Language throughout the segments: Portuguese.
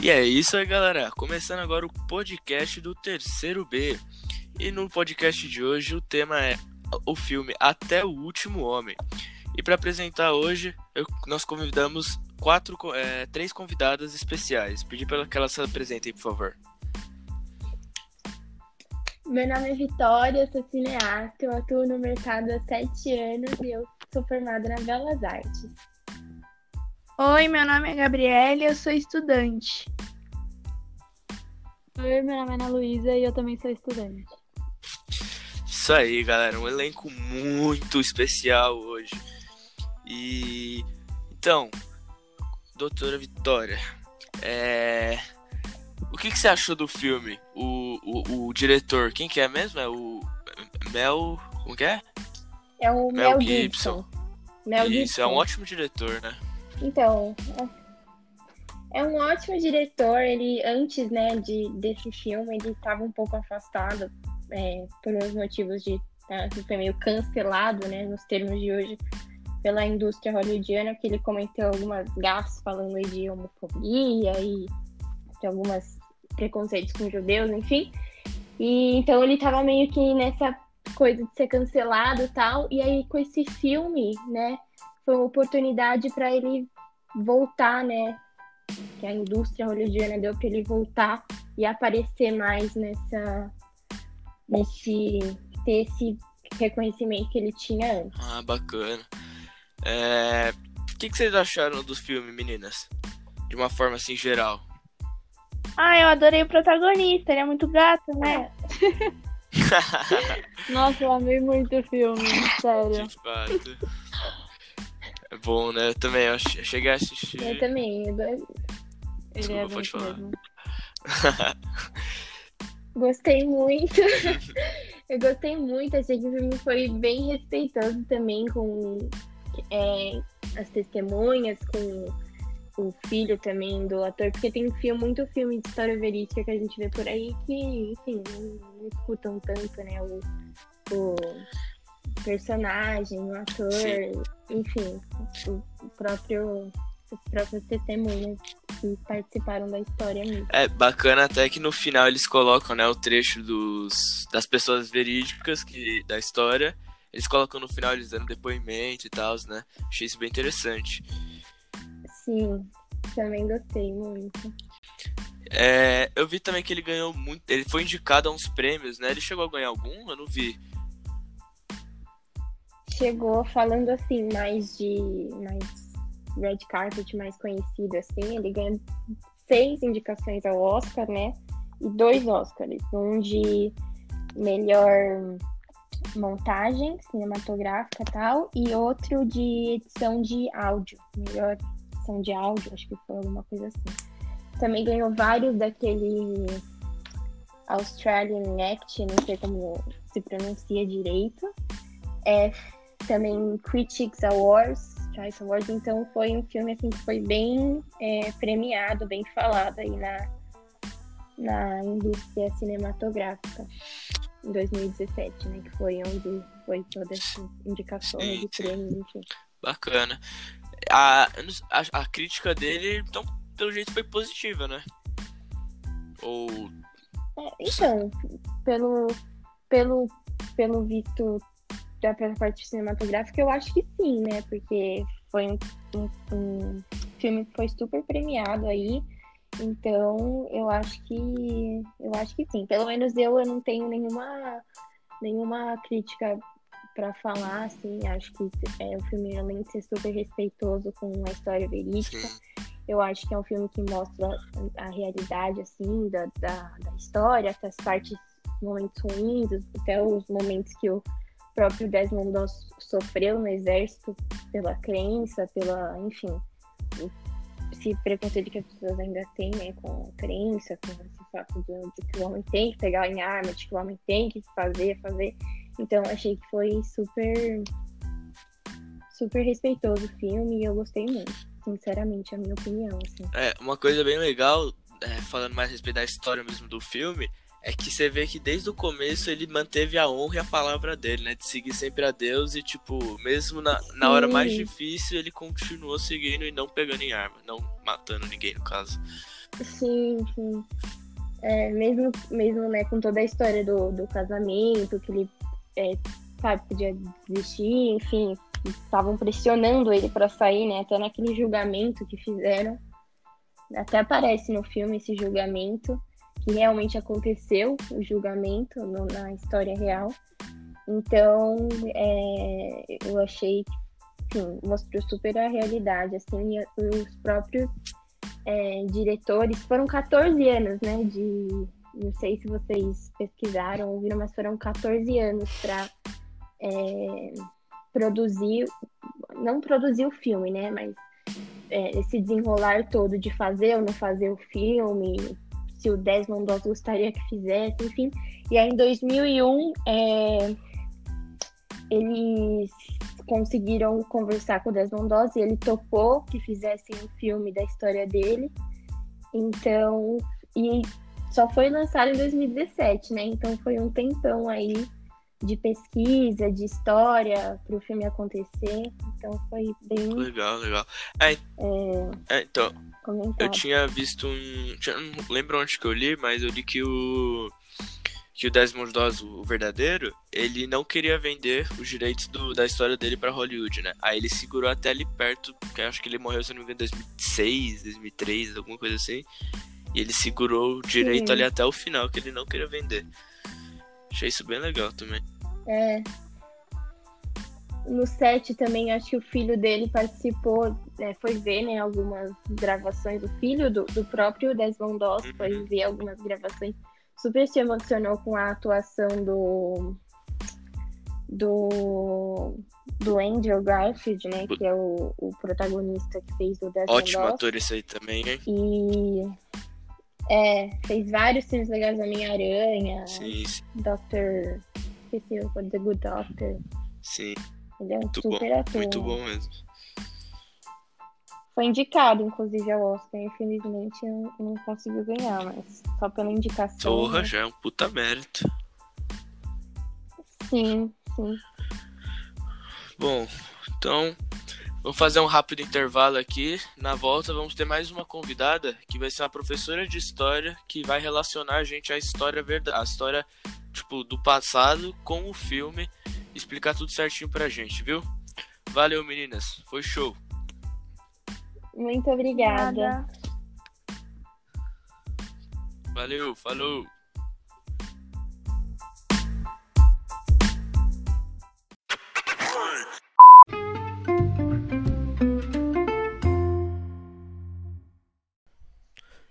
E é isso aí, galera. Começando agora o podcast do terceiro B. E no podcast de hoje o tema é o filme Até o Último Homem. E para apresentar hoje, eu, nós convidamos quatro, é, três convidadas especiais. Pedi para que elas se apresentem, por favor. Meu nome é Vitória, sou cineasta, eu atuo no mercado há sete anos e eu sou formada na Belas Artes. Oi, meu nome é Gabriela e eu sou estudante. Oi, meu nome é Ana Luísa e eu também sou estudante. Isso aí, galera, um elenco muito especial hoje. E então, doutora Vitória, é... o que, que você achou do filme? O, o, o, diretor, quem que é mesmo? É o Mel. Como que é? É o Mel, Mel Gibson. Gibson. Mel Isso, Gibson. é um ótimo diretor, né? Então, é, é um ótimo diretor. Ele, antes, né, de, desse filme, ele estava um pouco afastado é, por uns motivos de tá, foi meio cancelado, né, nos termos de hoje, pela indústria hollywoodiana, que ele cometeu algumas gafes falando de homofobia e de algumas preconceitos com judeus, enfim. E então ele estava meio que nessa coisa de ser cancelado e tal. E aí com esse filme, né, foi uma oportunidade para ele voltar, né? Que a indústria hollywoodiana deu para ele voltar e aparecer mais nessa. nesse. ter esse reconhecimento que ele tinha antes. Ah, bacana. É... O que, que vocês acharam do filme, meninas? De uma forma assim geral. Ah, eu adorei o protagonista, ele é muito gato, né? Nossa, eu amei muito o filme, sério. De fato. É bom, né? Eu também, eu cheguei a assistir. Eu também. Eu... Ele é pode falar. Gostei muito. eu gostei muito. Achei que o filme foi bem respeitoso também com é, as testemunhas, com o filho também do ator, porque tem filme, muito filme de história verídica que a gente vê por aí que, enfim, não, não escutam tanto, né? O, o personagem, o ator, Sim. enfim, o próprio, os próprios testemunhas que participaram da história mesmo. É bacana até que no final eles colocam, né, o trecho dos, das pessoas verídicas que, da história. Eles colocam no final eles dando depoimento e tal, né? Achei isso bem interessante. Sim, também gostei muito. É, eu vi também que ele ganhou muito. Ele foi indicado a uns prêmios, né? Ele chegou a ganhar algum? Eu não vi chegou falando assim, mais de mais red carpet, mais conhecido assim, ele ganhou seis indicações ao Oscar, né? E dois Oscars, um de melhor montagem cinematográfica tal, e outro de edição de áudio, melhor edição de áudio, acho que foi alguma coisa assim. Também ganhou vários daquele Australian Act, não sei como se pronuncia direito. É também Critics Awards, Choice Awards, então foi um filme assim que foi bem é, premiado, bem falado aí na, na indústria cinematográfica em 2017, né? Que foi onde foi toda essa indicação sim, de prêmios, enfim. Bacana. A, a, a, crítica dele, então, pelo jeito, foi positiva, né? Ou. É, então, pelo, pelo, pelo visto da parte cinematográfica, eu acho que sim, né? Porque foi um, um, um, filme que foi super premiado aí. Então, eu acho que eu acho que sim. Pelo menos eu, eu não tenho nenhuma nenhuma crítica para falar, assim. Acho que é um filme além de ser super respeitoso com a história verídica. Eu acho que é um filme que mostra a realidade, assim, da, da, da história, as partes, momentos ruins, até os momentos que o próprio Desmond Doss sofreu no exército pela crença, pela, enfim, esse preconceito que as pessoas ainda têm, né, com a crença, com esse fato de, de, que o homem tem que pegar em arma, de que o homem tem que fazer, fazer. Então, achei que foi super, super respeitoso o filme e eu gostei muito, sinceramente, a minha opinião, assim. É, uma coisa bem legal, é, falando mais a respeito da história mesmo do filme, é que você vê que desde o começo ele manteve a honra e a palavra dele, né? De seguir sempre a Deus e, tipo, mesmo na, na hora mais difícil, ele continuou seguindo e não pegando em arma, não matando ninguém, no caso. Sim, sim. É, mesmo, mesmo né, com toda a história do, do casamento, que ele é, sabe, podia desistir, enfim, estavam pressionando ele para sair, né? Até naquele julgamento que fizeram. Até aparece no filme esse julgamento, que realmente aconteceu, o julgamento no, na história real. Então, é, eu achei enfim, mostrou super a realidade, assim, os próprios é, diretores, foram 14 anos, né, de, não sei se vocês pesquisaram, ouviram, mas foram 14 anos para é, produzir, não produzir o filme, né, mas é, esse desenrolar todo de fazer ou não fazer o filme, se o Desmond Doss gostaria que fizesse, enfim. E aí em 2001, é, eles conseguiram conversar com o Desmond Doss e ele topou que fizessem um filme da história dele. Então, e só foi lançado em 2017, né? Então foi um tempão aí de pesquisa, de história para o filme acontecer. Então foi bem. Legal, legal. É, é, é então, comentado. eu tinha visto um. Não lembro onde que eu li, mas eu li que o que o Desmond Doss, o verdadeiro, ele não queria vender os direitos do, da história dele para Hollywood, né? Aí ele segurou até ali perto, que acho que ele morreu, se não me engano, em 2006, 2003, alguma coisa assim. E ele segurou o direito Sim. ali até o final, que ele não queria vender. Achei isso bem legal também. É. No set também, acho que o filho dele participou, é, foi ver, né, algumas gravações. O filho do, do próprio Desmond Doss uhum. foi ver algumas gravações super se emocionou com a atuação do do do Andrew Garfield, né, que é o, o protagonista que fez o Death Ótimo ator esse aí também, hein? E é, fez vários filmes legais da Homem-Aranha, sim, sim. Doctor, esqueci o The Good Doctor. Sim. Ele é um muito super bom, ator. Muito bom mesmo. Foi indicado, inclusive, ao Oscar. Infelizmente, não, não conseguiu ganhar, mas só pela indicação. Porra, né? já é um puta mérito. Sim, sim. Bom, então vamos fazer um rápido intervalo aqui. Na volta vamos ter mais uma convidada que vai ser uma professora de história que vai relacionar a gente à história verdade, a história tipo do passado com o filme, explicar tudo certinho pra gente, viu? Valeu, meninas. Foi show. Muito obrigada. Valeu, falou.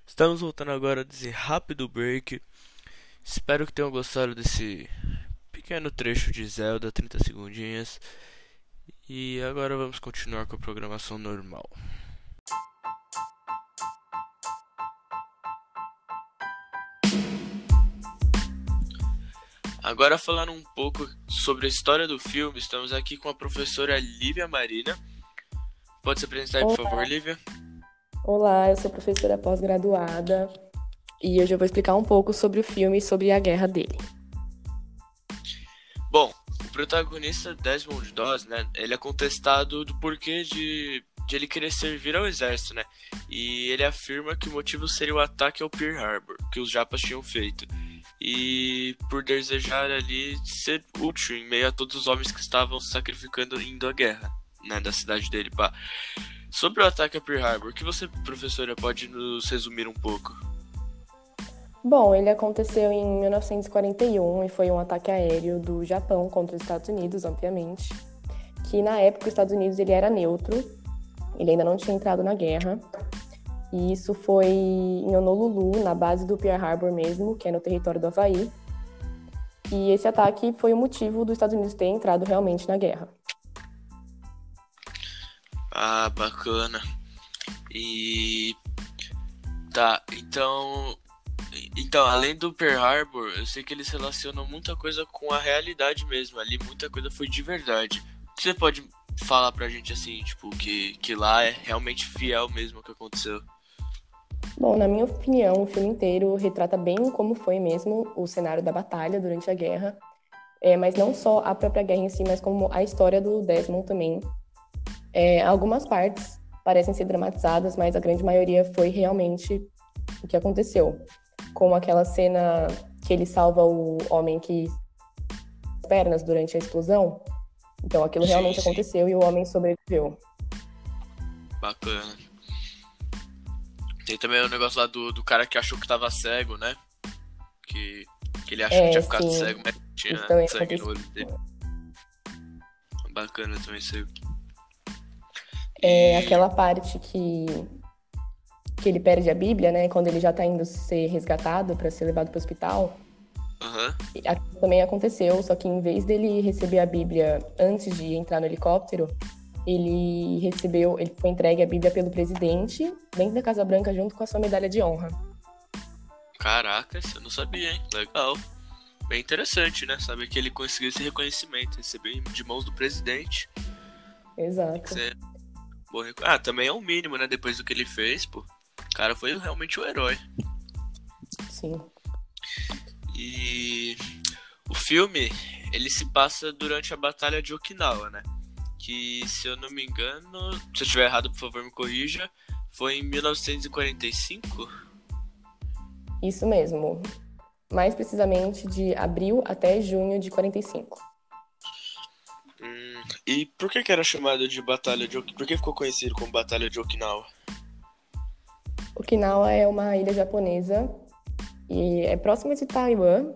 Estamos voltando agora desse rápido break. Espero que tenham gostado desse pequeno trecho de Zelda, 30 segundinhas. E agora vamos continuar com a programação normal. Agora falando um pouco sobre a história do filme, estamos aqui com a professora Lívia Marina. Pode se apresentar, Olá. por favor, Lívia? Olá, eu sou professora pós-graduada e hoje eu vou explicar um pouco sobre o filme e sobre a guerra dele. Protagonista Desmond Doss, né, ele é contestado do porquê de, de ele querer servir ao exército, né? E ele afirma que o motivo seria o ataque ao Pearl Harbor, que os japas tinham feito e por desejar ali ser útil em meio a todos os homens que estavam sacrificando indo à guerra, né, da cidade dele, pá. Sobre o ataque a Pearl Harbor, o que você, professora, pode nos resumir um pouco? Bom, ele aconteceu em 1941 e foi um ataque aéreo do Japão contra os Estados Unidos, obviamente. Que na época os Estados Unidos ele era neutro, ele ainda não tinha entrado na guerra. E isso foi em Honolulu, na base do Pearl Harbor mesmo, que é no território do Havaí. E esse ataque foi o motivo dos Estados Unidos ter entrado realmente na guerra. Ah, bacana. E tá, então então, além do Pearl Harbor, eu sei que eles relacionam muita coisa com a realidade mesmo. Ali muita coisa foi de verdade. Você pode falar pra gente assim, tipo, que, que lá é realmente fiel mesmo o que aconteceu? Bom, na minha opinião, o filme inteiro retrata bem como foi mesmo o cenário da batalha durante a guerra, é, mas não só a própria guerra em si, mas como a história do Desmond também. É, algumas partes parecem ser dramatizadas, mas a grande maioria foi realmente o que aconteceu. Como aquela cena que ele salva o homem que pernas durante a explosão. Então aquilo sim, realmente sim. aconteceu e o homem sobreviveu. Bacana. Tem também o negócio lá do, do cara que achou que tava cego, né? Que, que ele achou é, que tinha ficado sim. cego, mas tinha sangue no olho dele. Bacana também isso aí. É aquela parte que, que ele perde a Bíblia, né? Quando ele já tá indo ser resgatado para ser levado pro hospital. Uhum. Também aconteceu, só que em vez dele receber a Bíblia antes de entrar no helicóptero, ele recebeu, ele foi entregue a Bíblia pelo presidente dentro da Casa Branca junto com a sua medalha de honra. Caraca, isso eu não sabia, hein? Legal. Bem interessante, né? Saber que ele conseguiu esse reconhecimento, receber de mãos do presidente. Exato. Bom, ah, também é o mínimo, né? Depois do que ele fez, pô. O cara foi realmente o herói. Sim. E o filme, ele se passa durante a Batalha de Okinawa, né? Que, se eu não me engano, se eu estiver errado, por favor, me corrija, foi em 1945? Isso mesmo. Mais precisamente de abril até junho de 45. Hum, e por que, que era chamado de Batalha de Okinawa? Por que ficou conhecido como Batalha de Okinawa? Okinawa é uma ilha japonesa e é próximo de Taiwan.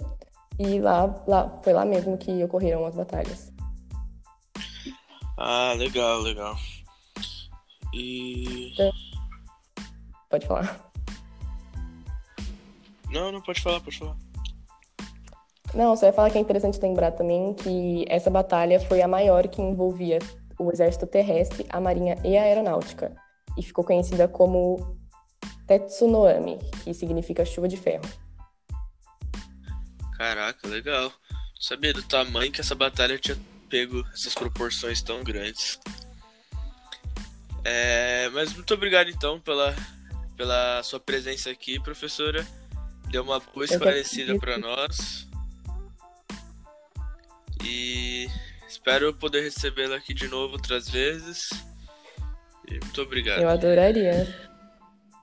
E lá, lá foi lá mesmo que ocorreram as batalhas. Ah, legal, legal. E. Pode falar. Não, não pode falar, pode falar. Não, só ia falar que é interessante lembrar também que essa batalha foi a maior que envolvia o exército terrestre, a marinha e a aeronáutica. E ficou conhecida como Tetsunoami, que significa chuva de ferro. Caraca, legal. Sabia do tamanho que essa batalha tinha pego essas proporções tão grandes. É, mas muito obrigado então pela, pela sua presença aqui, professora. Deu uma boa esclarecida para nós. E espero poder recebê-la aqui de novo outras vezes. E muito obrigado. Eu adoraria.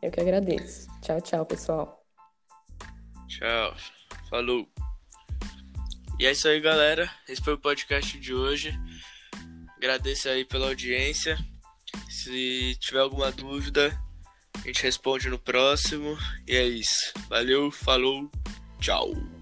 Eu que agradeço. Tchau, tchau, pessoal. Tchau. Falou. E é isso aí, galera. Esse foi o podcast de hoje. Agradeço aí pela audiência. Se tiver alguma dúvida, a gente responde no próximo. E é isso. Valeu, falou, tchau.